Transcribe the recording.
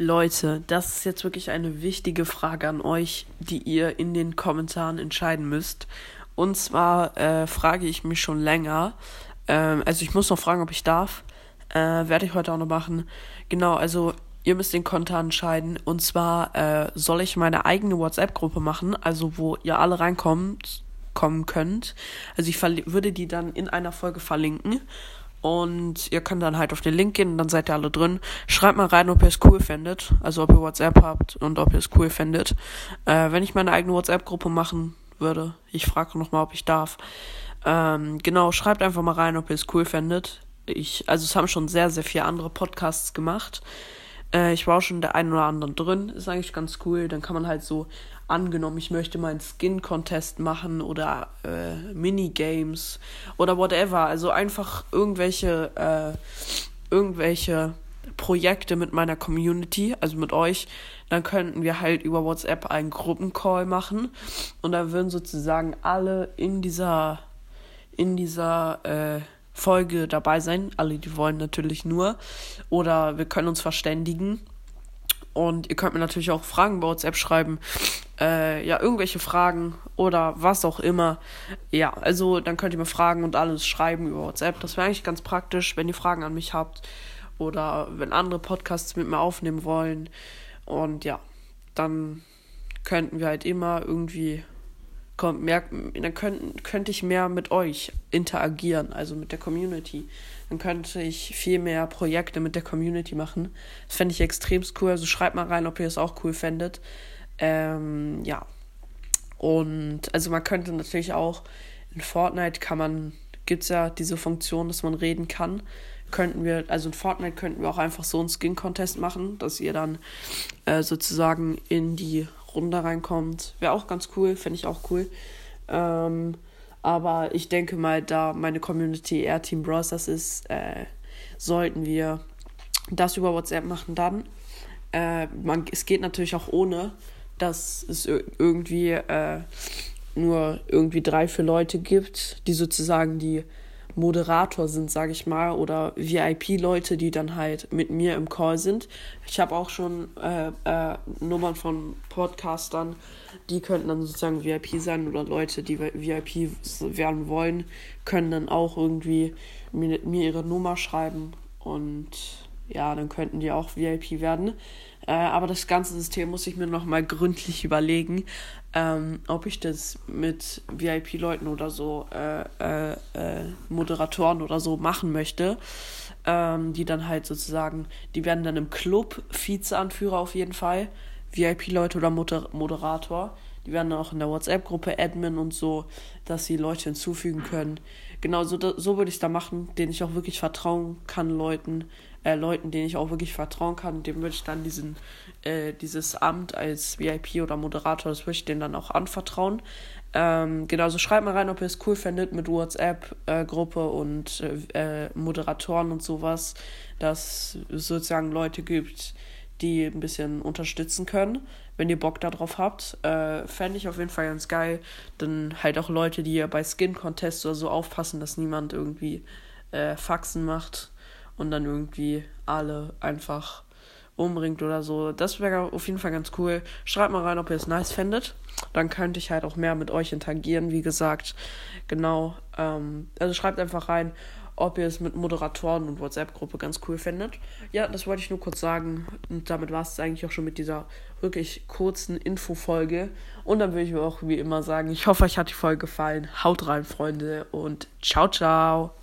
Leute, das ist jetzt wirklich eine wichtige Frage an euch, die ihr in den Kommentaren entscheiden müsst. Und zwar äh, frage ich mich schon länger, ähm, also ich muss noch fragen, ob ich darf. Äh, werde ich heute auch noch machen. Genau, also ihr müsst den Kommentar entscheiden. Und zwar äh, soll ich meine eigene WhatsApp-Gruppe machen, also wo ihr alle reinkommt, kommen könnt. Also ich würde die dann in einer Folge verlinken. Und ihr könnt dann halt auf den Link gehen und dann seid ihr alle drin. Schreibt mal rein, ob ihr es cool findet. Also ob ihr WhatsApp habt und ob ihr es cool findet. Äh, wenn ich meine eigene WhatsApp-Gruppe machen würde, ich frage nochmal, ob ich darf. Ähm, genau, schreibt einfach mal rein, ob ihr es cool findet. Ich, also es haben schon sehr, sehr viele andere Podcasts gemacht. Äh, ich war auch schon der einen oder anderen drin. Ist eigentlich ganz cool. Dann kann man halt so angenommen, ich möchte mal Skin-Contest machen oder äh, Minigames oder whatever. Also einfach irgendwelche, äh, irgendwelche Projekte mit meiner Community, also mit euch. Dann könnten wir halt über WhatsApp einen Gruppencall machen und da würden sozusagen alle in dieser, in dieser, äh, Folge dabei sein. Alle, die wollen natürlich nur. Oder wir können uns verständigen und ihr könnt mir natürlich auch Fragen bei WhatsApp schreiben. Äh, ja, irgendwelche Fragen oder was auch immer. Ja, also dann könnt ihr mir Fragen und alles schreiben über WhatsApp. Das wäre eigentlich ganz praktisch, wenn ihr Fragen an mich habt. Oder wenn andere Podcasts mit mir aufnehmen wollen. Und ja, dann könnten wir halt immer irgendwie kommt mehr, dann könnt, könnte ich mehr mit euch interagieren, also mit der Community. Dann könnte ich viel mehr Projekte mit der Community machen. Das fände ich extrem cool. Also schreibt mal rein, ob ihr es auch cool fändet. Ähm, ja. Und also man könnte natürlich auch in Fortnite kann man, gibt es ja diese Funktion, dass man reden kann. Könnten wir, also in Fortnite könnten wir auch einfach so einen Skin-Contest machen, dass ihr dann äh, sozusagen in die Runde reinkommt. Wäre auch ganz cool, fände ich auch cool. Ähm, aber ich denke mal, da meine Community eher Team Bros. das ist, äh, sollten wir das über WhatsApp machen dann. Äh, man, es geht natürlich auch ohne, dass es irgendwie äh, nur irgendwie drei, vier Leute gibt, die sozusagen die Moderator sind, sage ich mal, oder VIP-Leute, die dann halt mit mir im Call sind. Ich habe auch schon äh, äh, Nummern von Podcastern, die könnten dann sozusagen VIP sein oder Leute, die VIP werden wollen, können dann auch irgendwie mir, mir ihre Nummer schreiben und ja, dann könnten die auch VIP werden. Äh, aber das ganze System muss ich mir nochmal gründlich überlegen, ähm, ob ich das mit VIP-Leuten oder so, äh, äh, äh, Moderatoren oder so machen möchte. Ähm, die dann halt sozusagen, die werden dann im Club Vize-Anführer auf jeden Fall. VIP-Leute oder Moder Moderator. Die werden auch in der WhatsApp-Gruppe Admin und so, dass sie Leute hinzufügen können. Genau, so, so würde ich es da machen, denen ich auch wirklich vertrauen kann, Leuten äh, Leuten, denen ich auch wirklich vertrauen kann, dem würde ich dann diesen, äh, dieses Amt als VIP oder Moderator, das würde ich denen dann auch anvertrauen. Ähm, genau, so schreibt mal rein, ob ihr es cool findet mit WhatsApp-Gruppe äh, und äh, Moderatoren und sowas, dass es sozusagen Leute gibt, die ein bisschen unterstützen können, wenn ihr Bock darauf habt. Äh, Fände ich auf jeden Fall ganz geil. Dann halt auch Leute, die ja bei Skin-Contests oder so aufpassen, dass niemand irgendwie äh, Faxen macht und dann irgendwie alle einfach umbringt oder so. Das wäre auf jeden Fall ganz cool. Schreibt mal rein, ob ihr es nice fändet. Dann könnte ich halt auch mehr mit euch interagieren, wie gesagt. Genau. Ähm, also schreibt einfach rein, ob ihr es mit Moderatoren und WhatsApp-Gruppe ganz cool findet. Ja, das wollte ich nur kurz sagen. Und damit war es eigentlich auch schon mit dieser wirklich kurzen Infofolge. Und dann würde ich mir auch wie immer sagen, ich hoffe, euch hat die Folge gefallen. Haut rein, Freunde, und ciao, ciao.